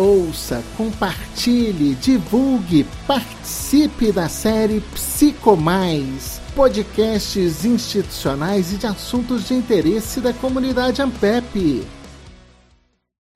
ouça, compartilhe, divulgue, participe da série Psicomais, podcasts institucionais e de assuntos de interesse da comunidade Ampep.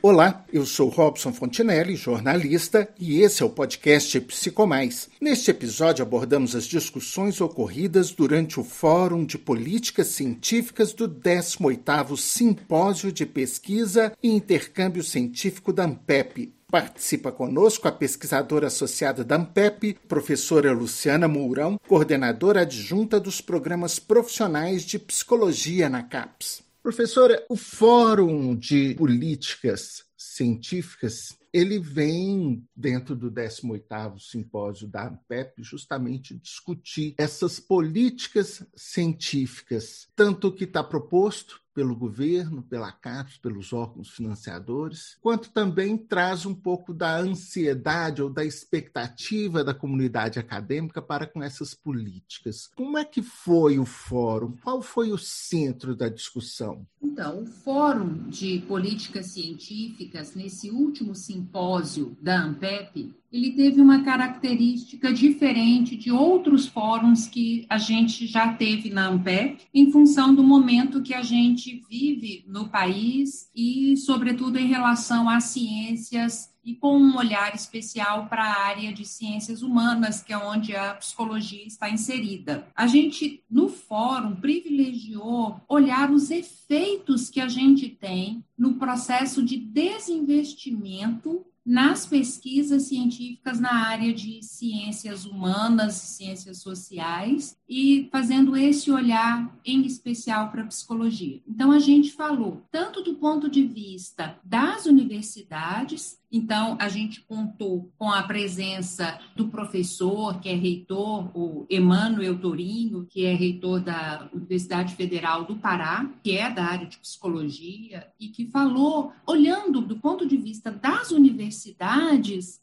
Olá, eu sou Robson Fontinelli, jornalista, e esse é o podcast Psicomais. Neste episódio abordamos as discussões ocorridas durante o Fórum de Políticas Científicas do 18º Simpósio de Pesquisa e Intercâmbio Científico da ANPEP, Participa conosco a pesquisadora associada da ANPEP, professora Luciana Mourão, coordenadora adjunta dos programas profissionais de psicologia na CAPES. Professora, o Fórum de Políticas Científicas ele vem dentro do 18º simpósio da ANPEP justamente discutir essas políticas científicas, tanto o que está proposto pelo governo, pela CAPES, pelos órgãos financiadores, quanto também traz um pouco da ansiedade ou da expectativa da comunidade acadêmica para com essas políticas. Como é que foi o fórum? Qual foi o centro da discussão? Então, o Fórum de Políticas Científicas, nesse último simpósio da ANPEP, ele teve uma característica diferente de outros fóruns que a gente já teve na AMPEP, em função do momento que a gente vive no país e, sobretudo, em relação às ciências e com um olhar especial para a área de ciências humanas, que é onde a psicologia está inserida. A gente, no fórum, privilegiou olhar os efeitos que a gente tem no processo de desinvestimento nas pesquisas científicas na área de ciências humanas ciências sociais e fazendo esse olhar em especial para a psicologia. Então, a gente falou tanto do ponto de vista das universidades, então, a gente contou com a presença do professor, que é reitor, o Emmanuel Torinho, que é reitor da Universidade Federal do Pará, que é da área de psicologia, e que falou, olhando do ponto de vista das universidades,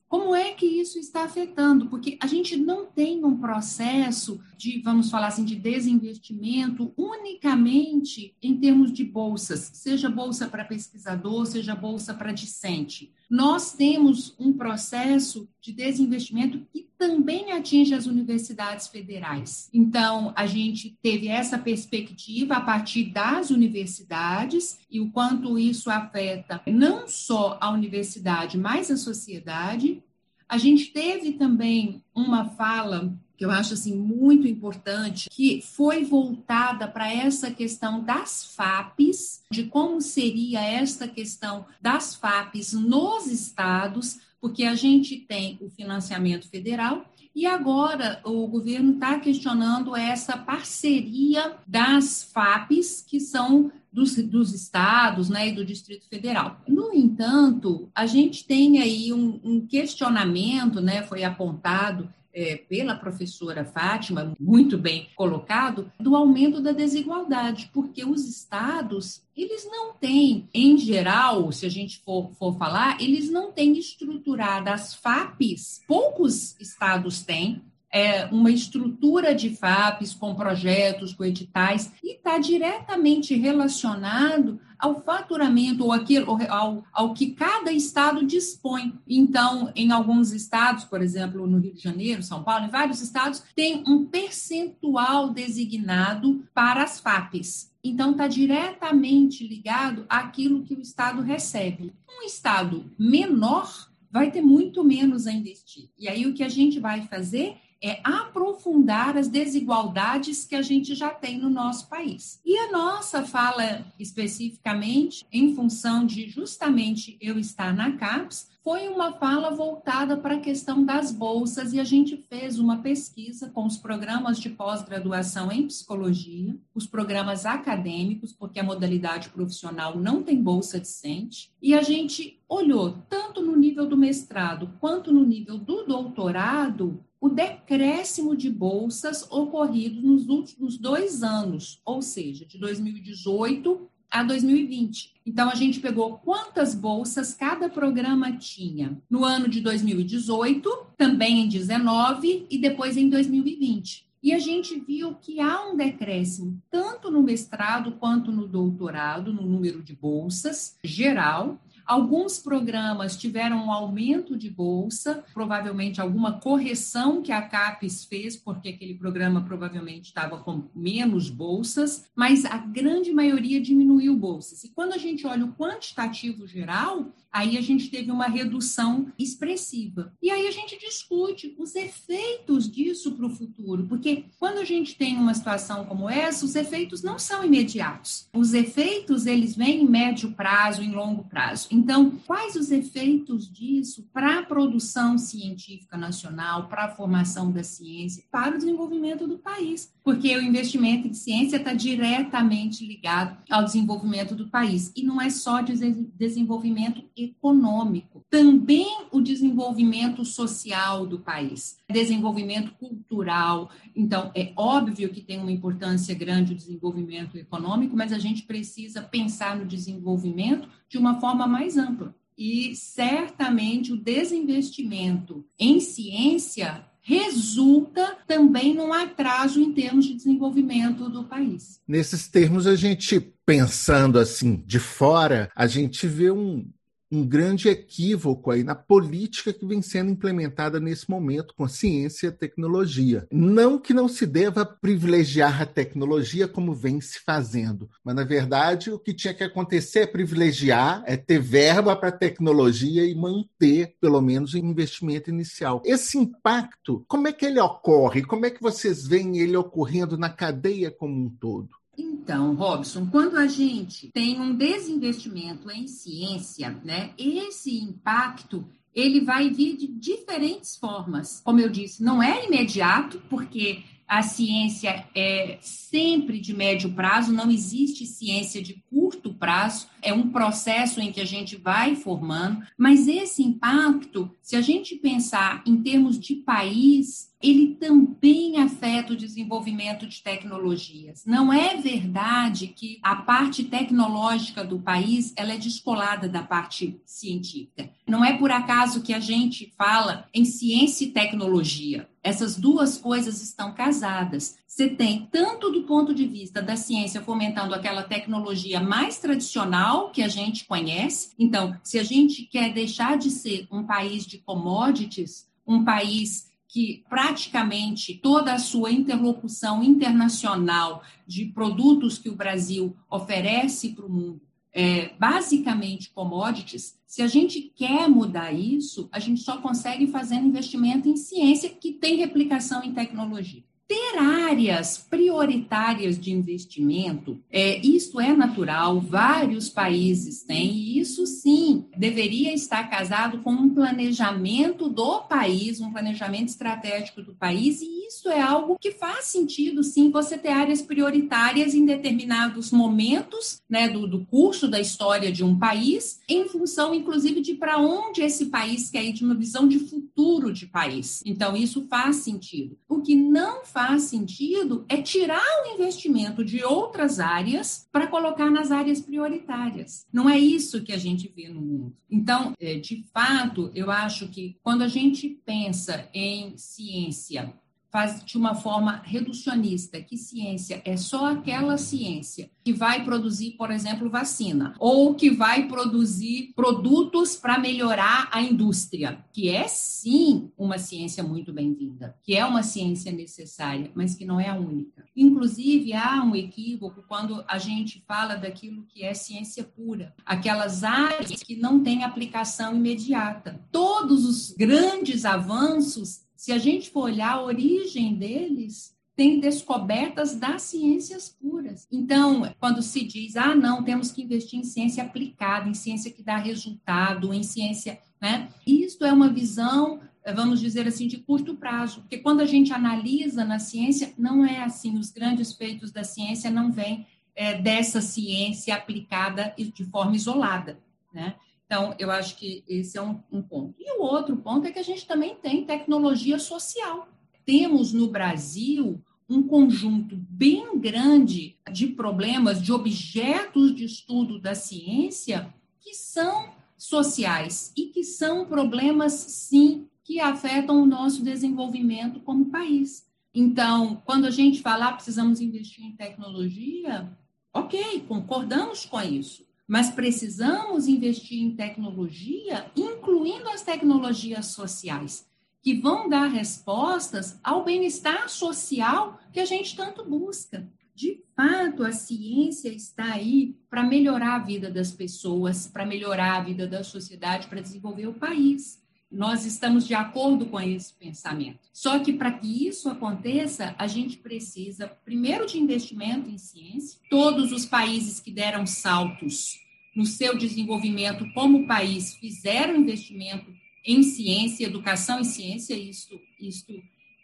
como é que isso está afetando? Porque a gente não tem um processo de, vamos falar assim, de desinvestimento unicamente em termos de bolsas, seja bolsa para pesquisador, seja bolsa para discente. Nós temos um processo de desinvestimento que também atinge as universidades federais. Então, a gente teve essa perspectiva a partir das universidades e o quanto isso afeta não só a universidade, mas a sociedade. A gente teve também uma fala que eu acho assim muito importante, que foi voltada para essa questão das FAPs, de como seria esta questão das FAPs nos estados, porque a gente tem o financiamento federal e agora o governo está questionando essa parceria das FAPs, que são dos, dos, estados né, e do Distrito Federal. No entanto, a gente tem aí um, um questionamento, né, foi apontado é, pela professora Fátima, muito bem colocado, do aumento da desigualdade, porque os estados, eles não têm, em geral, se a gente for, for falar, eles não têm estruturadas FAPs, poucos estados têm, é, uma estrutura de FAPs com projetos, com editais, e está diretamente relacionado ao faturamento ou aquilo, ao, ao que cada estado dispõe. Então, em alguns estados, por exemplo, no Rio de Janeiro, São Paulo, em vários estados, tem um percentual designado para as FAPs. Então, está diretamente ligado àquilo que o Estado recebe. Um Estado menor vai ter muito menos a investir. E aí, o que a gente vai fazer é aprofundar as desigualdades que a gente já tem no nosso país. E a nossa fala especificamente, em função de justamente eu estar na CAPES, foi uma fala voltada para a questão das bolsas e a gente fez uma pesquisa com os programas de pós-graduação em psicologia, os programas acadêmicos, porque a modalidade profissional não tem bolsa decente, e a gente olhou tanto no nível do mestrado quanto no nível do doutorado o decréscimo de bolsas ocorrido nos últimos dois anos, ou seja, de 2018 a 2020. Então, a gente pegou quantas bolsas cada programa tinha no ano de 2018, também em 19 e depois em 2020. E a gente viu que há um decréscimo, tanto no mestrado quanto no doutorado, no número de bolsas geral, Alguns programas tiveram um aumento de bolsa, provavelmente alguma correção que a CAPES fez, porque aquele programa provavelmente estava com menos bolsas, mas a grande maioria diminuiu bolsas. E quando a gente olha o quantitativo geral, aí a gente teve uma redução expressiva. E aí a gente discute os efeitos disso para o futuro, porque quando a gente tem uma situação como essa, os efeitos não são imediatos. Os efeitos, eles vêm em médio prazo, em longo prazo. Então, quais os efeitos disso para a produção científica nacional, para a formação da ciência, para o desenvolvimento do país? Porque o investimento em ciência está diretamente ligado ao desenvolvimento do país. E não é só desenvolvimento econômico, também o desenvolvimento social do país, desenvolvimento cultural. Então, é óbvio que tem uma importância grande o desenvolvimento econômico, mas a gente precisa pensar no desenvolvimento de uma forma mais ampla. E certamente o desinvestimento em ciência resulta também num atraso em termos de desenvolvimento do país. Nesses termos, a gente pensando assim de fora, a gente vê um, um grande equívoco aí na política que vem sendo implementada nesse momento com ciência e tecnologia. Não que não se deva privilegiar a tecnologia como vem se fazendo, mas na verdade o que tinha que acontecer é privilegiar, é ter verba para tecnologia e manter pelo menos o investimento inicial. Esse impacto, como é que ele ocorre? Como é que vocês veem ele ocorrendo na cadeia como um todo? Então, Robson, quando a gente tem um desinvestimento em ciência, né, esse impacto ele vai vir de diferentes formas. Como eu disse, não é imediato, porque a ciência é sempre de médio prazo, não existe ciência de curto prazo, é um processo em que a gente vai formando, mas esse impacto, se a gente pensar em termos de país, ele também afeta o desenvolvimento de tecnologias. Não é verdade que a parte tecnológica do país ela é descolada da parte científica. Não é por acaso que a gente fala em ciência e tecnologia. Essas duas coisas estão casadas. Você tem tanto do ponto de vista da ciência fomentando aquela tecnologia mais tradicional que a gente conhece. Então, se a gente quer deixar de ser um país de commodities, um país que praticamente toda a sua interlocução internacional de produtos que o Brasil oferece para o mundo é basicamente commodities, se a gente quer mudar isso, a gente só consegue fazendo investimento em ciência que tem replicação em tecnologia ter áreas prioritárias de investimento, é, isso é natural, vários países têm, e isso sim deveria estar casado com um planejamento do país, um planejamento estratégico do país, e isso é algo que faz sentido, sim, você ter áreas prioritárias em determinados momentos né, do, do curso da história de um país, em função, inclusive, de para onde esse país quer ir, de uma visão de futuro de país. Então, isso faz sentido. O que não faz sentido é tirar o investimento de outras áreas para colocar nas áreas prioritárias. Não é isso que a gente vê no mundo. Então, é, de fato, eu acho que quando a gente pensa em ciência faz de uma forma reducionista, que ciência é só aquela ciência que vai produzir, por exemplo, vacina, ou que vai produzir produtos para melhorar a indústria, que é sim uma ciência muito bem-vinda, que é uma ciência necessária, mas que não é a única. Inclusive, há um equívoco quando a gente fala daquilo que é ciência pura, aquelas áreas que não têm aplicação imediata. Todos os grandes avanços se a gente for olhar a origem deles, tem descobertas das ciências puras. Então, quando se diz, ah, não, temos que investir em ciência aplicada, em ciência que dá resultado, em ciência, né? Isso é uma visão, vamos dizer assim, de curto prazo, porque quando a gente analisa na ciência, não é assim, os grandes feitos da ciência não vêm é, dessa ciência aplicada de forma isolada, né? Então, eu acho que esse é um, um, ponto. E o outro ponto é que a gente também tem tecnologia social. Temos no Brasil um conjunto bem grande de problemas, de objetos de estudo da ciência que são sociais e que são problemas, sim, que afetam o nosso desenvolvimento como país. Então, quando a gente falar precisamos investir em tecnologia, ok, concordamos com isso mas precisamos investir em tecnologia, incluindo as tecnologias sociais, que vão dar respostas ao bem-estar social que a gente tanto busca. De fato, a ciência está aí para melhorar a vida das pessoas, para melhorar a vida da sociedade, para desenvolver o país. Nós estamos de acordo com esse pensamento. Só que para que isso aconteça, a gente precisa, primeiro, de investimento em ciência. Todos os países que deram saltos no seu desenvolvimento como país fizeram investimento em ciência, educação e ciência. Isto, isto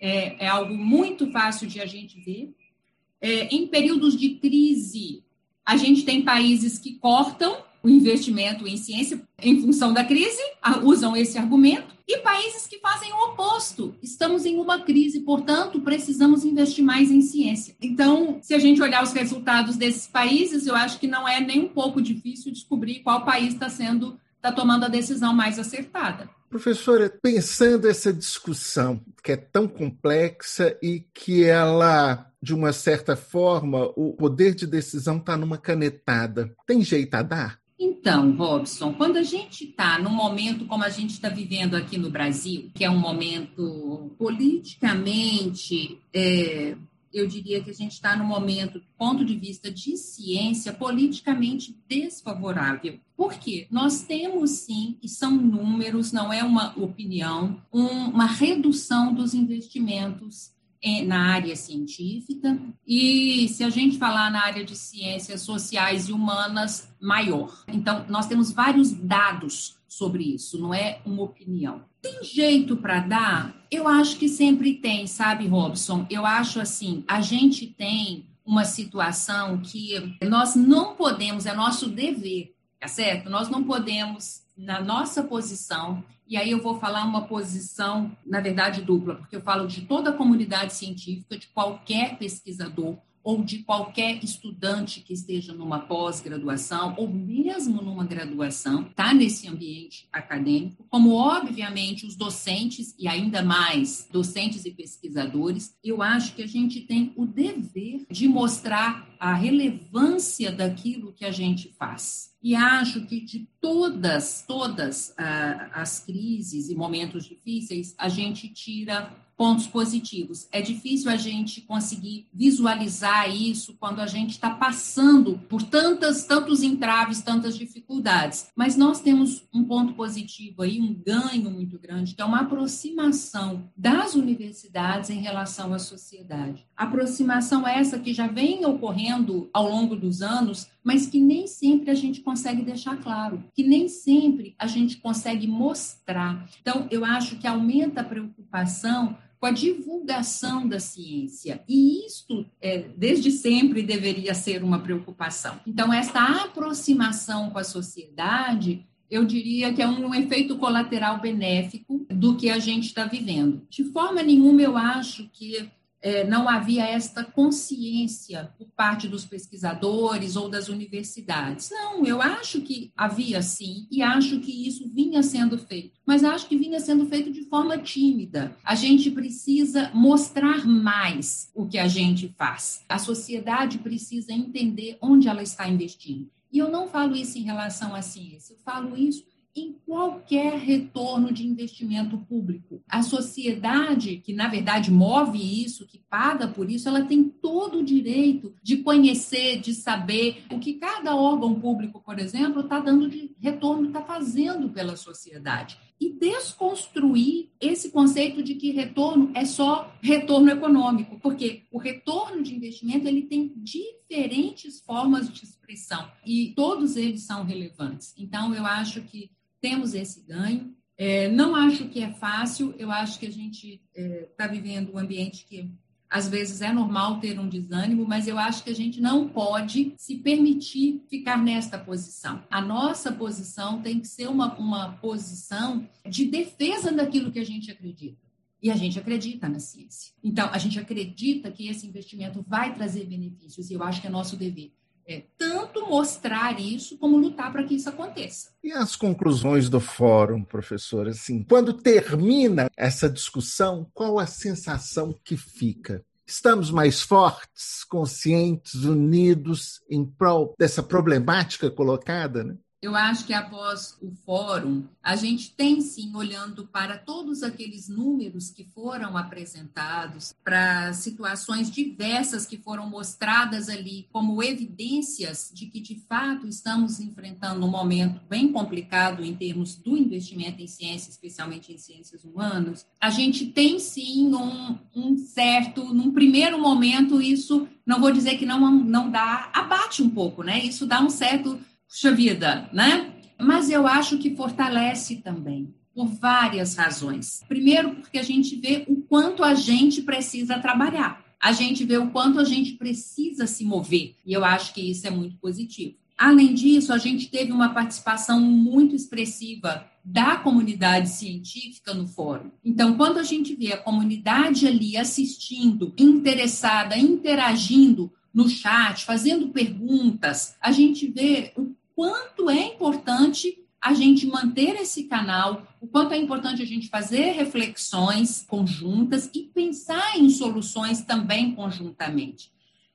é, é algo muito fácil de a gente ver. É, em períodos de crise, a gente tem países que cortam o investimento em ciência em função da crise, usam esse argumento, e países que fazem o oposto. Estamos em uma crise, portanto, precisamos investir mais em ciência. Então, se a gente olhar os resultados desses países, eu acho que não é nem um pouco difícil descobrir qual país está sendo, está tomando a decisão mais acertada. Professora, pensando essa discussão que é tão complexa e que ela, de uma certa forma, o poder de decisão está numa canetada, tem jeito a dar? Então, Robson, quando a gente está num momento como a gente está vivendo aqui no Brasil, que é um momento politicamente, é, eu diria que a gente está num momento, do ponto de vista de ciência, politicamente desfavorável. Por quê? Nós temos sim, e são números, não é uma opinião, um, uma redução dos investimentos na área científica e se a gente falar na área de ciências sociais e humanas, maior. Então, nós temos vários dados sobre isso, não é uma opinião. Tem jeito para dar? Eu acho que sempre tem, sabe, Robson? Eu acho assim, a gente tem uma situação que nós não podemos, é nosso dever, tá certo? Nós não podemos, na nossa posição, e aí eu vou falar uma posição, na verdade, dupla, porque eu falo de toda a comunidade científica, de qualquer pesquisador ou de qualquer estudante que esteja numa pós-graduação ou mesmo numa graduação, está nesse ambiente acadêmico, como obviamente os docentes e ainda mais docentes e pesquisadores, eu acho que a gente tem o dever de mostrar a relevância daquilo que a gente faz. E acho que de todas, todas ah, as crises e momentos difíceis, a gente tira pontos positivos. É difícil a gente conseguir visualizar isso quando a gente está passando por tantas, tantos entraves, tantas dificuldades. Mas nós temos um ponto positivo aí, um ganho muito grande, que é uma aproximação das universidades em relação à sociedade. Aproximação essa que já vem ocorrendo ao longo dos anos, mas que nem sempre a gente consegue deixar claro, que nem sempre a gente consegue mostrar. Então, eu acho que aumenta a preocupação com a divulgação da ciência. E isto, é, desde sempre, deveria ser uma preocupação. Então, essa aproximação com a sociedade, eu diria que é um efeito colateral benéfico do que a gente está vivendo. De forma nenhuma, eu acho que é, não havia esta consciência por parte dos pesquisadores ou das universidades. Não, eu acho que havia sim, e acho que isso vinha sendo feito, mas acho que vinha sendo feito de forma tímida. A gente precisa mostrar mais o que a gente faz. A sociedade precisa entender onde ela está investindo. E eu não falo isso em relação à ciência, eu falo isso em qualquer retorno de investimento público. A sociedade, que na verdade move isso, que paga por isso, ela tem todo o direito de conhecer, de saber o que cada órgão público, por exemplo, está dando de retorno, está fazendo pela sociedade. E desconstruir esse conceito de que retorno é só retorno econômico, porque o retorno de investimento ele tem diferentes formas de expressão e todos eles são relevantes. Então, eu acho que temos esse ganho. É, não acho que é fácil, eu acho que a gente está é, tá vivendo um ambiente que às vezes é normal ter um desânimo, mas eu acho que a gente não pode se permitir ficar nesta posição. A nossa posição tem que ser uma, uma posição de defesa daquilo que a gente acredita. E a gente acredita na ciência. Então, a gente acredita que esse investimento vai trazer benefícios, e eu acho que é nosso dever é, tanto mostrar isso como lutar para que isso aconteça. E as conclusões do fórum, professor? Assim, quando termina essa discussão, qual a sensação que fica? Estamos mais fortes, conscientes, unidos em prol dessa problemática colocada? Né? Eu acho que após o fórum, a gente tem sim, olhando para todos aqueles números que foram apresentados, para situações diversas que foram mostradas ali como evidências de que, de fato, estamos enfrentando um momento bem complicado em termos do investimento em ciência, especialmente em ciências humanas, a gente tem sim um, um certo, num primeiro momento, isso, não vou dizer que não, não dá, abate um pouco, né? Isso dá um certo puxa vida, né? Mas eu acho que fortalece também, por várias razões. Primeiro, porque a gente vê o quanto a gente precisa trabalhar. A gente vê o quanto a gente precisa se mover. E eu acho que isso é muito positivo. Além disso, a gente teve uma participação muito expressiva da comunidade científica no fórum. Então, quando a gente vê a comunidade ali assistindo, interessada, interagindo no chat, fazendo perguntas, a gente vê o quanto é importante a gente manter esse canal, o quanto é importante a gente fazer reflexões conjuntas e pensar em soluções também conjuntamente.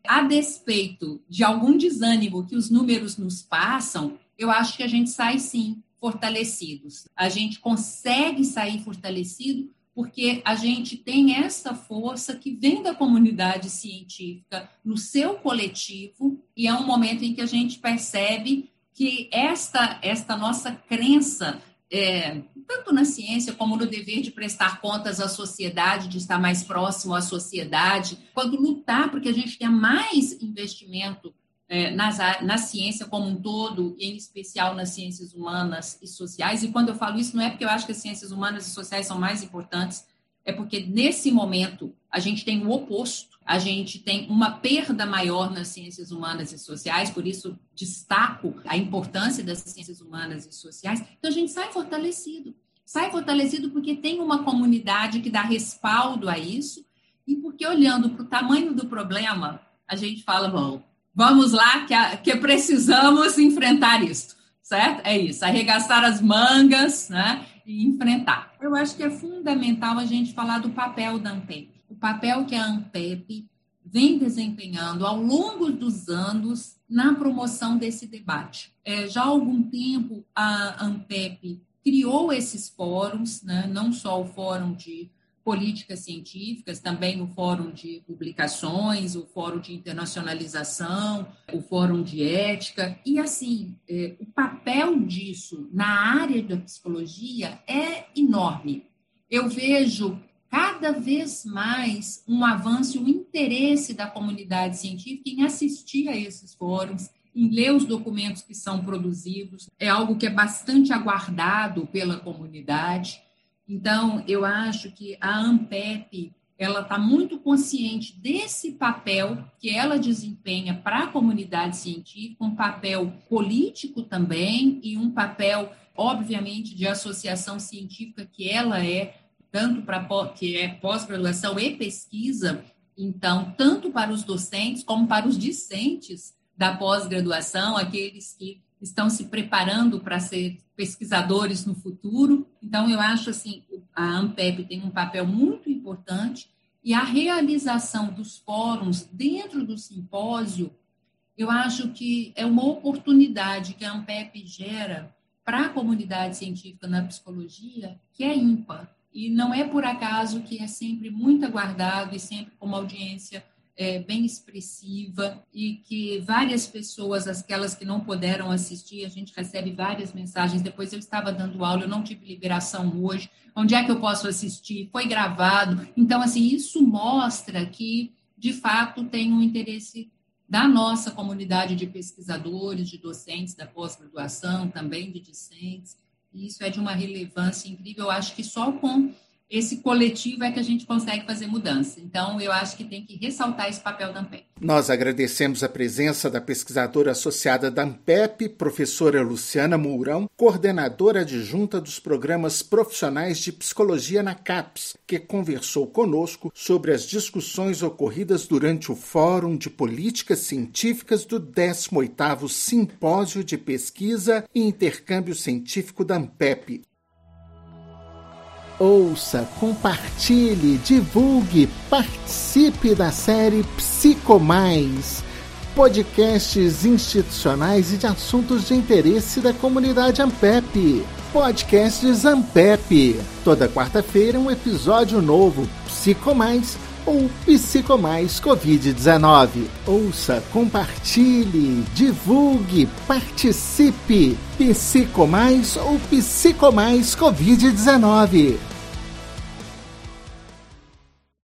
A despeito de algum desânimo que os números nos passam, eu acho que a gente sai sim fortalecidos. A gente consegue sair fortalecido porque a gente tem essa força que vem da comunidade científica no seu coletivo e é um momento em que a gente percebe que esta, esta nossa crença, é, tanto na ciência como no dever de prestar contas à sociedade, de estar mais próximo à sociedade, quanto lutar porque a gente tenha mais investimento é, nas, na ciência como um todo, e em especial nas ciências humanas e sociais. E quando eu falo isso, não é porque eu acho que as ciências humanas e sociais são mais importantes, é porque nesse momento a gente tem o oposto a gente tem uma perda maior nas ciências humanas e sociais, por isso destaco a importância das ciências humanas e sociais. Então a gente sai fortalecido. Sai fortalecido porque tem uma comunidade que dá respaldo a isso e porque olhando para o tamanho do problema, a gente fala, bom, vamos lá que, a, que precisamos enfrentar isso, certo? É isso, arregaçar as mangas, né? E enfrentar. Eu acho que é fundamental a gente falar do papel da ANPEP o papel que a ANPEP vem desempenhando ao longo dos anos na promoção desse debate. É, já há algum tempo, a ANPEP criou esses fóruns, né, não só o Fórum de Políticas Científicas, também o Fórum de Publicações, o Fórum de Internacionalização, o Fórum de Ética, e assim, é, o papel disso na área da psicologia é enorme. Eu vejo cada vez mais um avanço um interesse da comunidade científica em assistir a esses fóruns, em ler os documentos que são produzidos. É algo que é bastante aguardado pela comunidade. Então, eu acho que a ANPEP ela está muito consciente desse papel que ela desempenha para a comunidade científica, um papel político também e um papel, obviamente, de associação científica que ela é tanto para que é pós-graduação e pesquisa, então, tanto para os docentes como para os discentes da pós-graduação, aqueles que estão se preparando para ser pesquisadores no futuro. Então, eu acho assim, a ANPEP tem um papel muito importante e a realização dos fóruns dentro do simpósio, eu acho que é uma oportunidade que a ANPEP gera para a comunidade científica na psicologia que é ímpar. E não é por acaso que é sempre muito aguardado e sempre com uma audiência é, bem expressiva e que várias pessoas, aquelas que não puderam assistir, a gente recebe várias mensagens. Depois eu estava dando aula, eu não tive liberação hoje. Onde é que eu posso assistir? Foi gravado. Então, assim, isso mostra que, de fato, tem um interesse da nossa comunidade de pesquisadores, de docentes da pós-graduação, também de discentes, e isso é de uma relevância incrível. Eu acho que só com esse coletivo é que a gente consegue fazer mudança. Então, eu acho que tem que ressaltar esse papel da AMPEP. Nós agradecemos a presença da pesquisadora associada da AMPEP, professora Luciana Mourão, coordenadora adjunta dos programas profissionais de psicologia na CAPES, que conversou conosco sobre as discussões ocorridas durante o Fórum de Políticas Científicas do 18º Simpósio de Pesquisa e Intercâmbio Científico da AMPEP, ouça, compartilhe, divulgue, participe da série Psico Mais, podcasts institucionais e de assuntos de interesse da comunidade Ampep. Podcasts Ampep. Toda quarta-feira um episódio novo, Psico Mais ou Psicomais Covid-19. Ouça, compartilhe, divulgue, participe. Psicomais ou Psicomais Covid-19.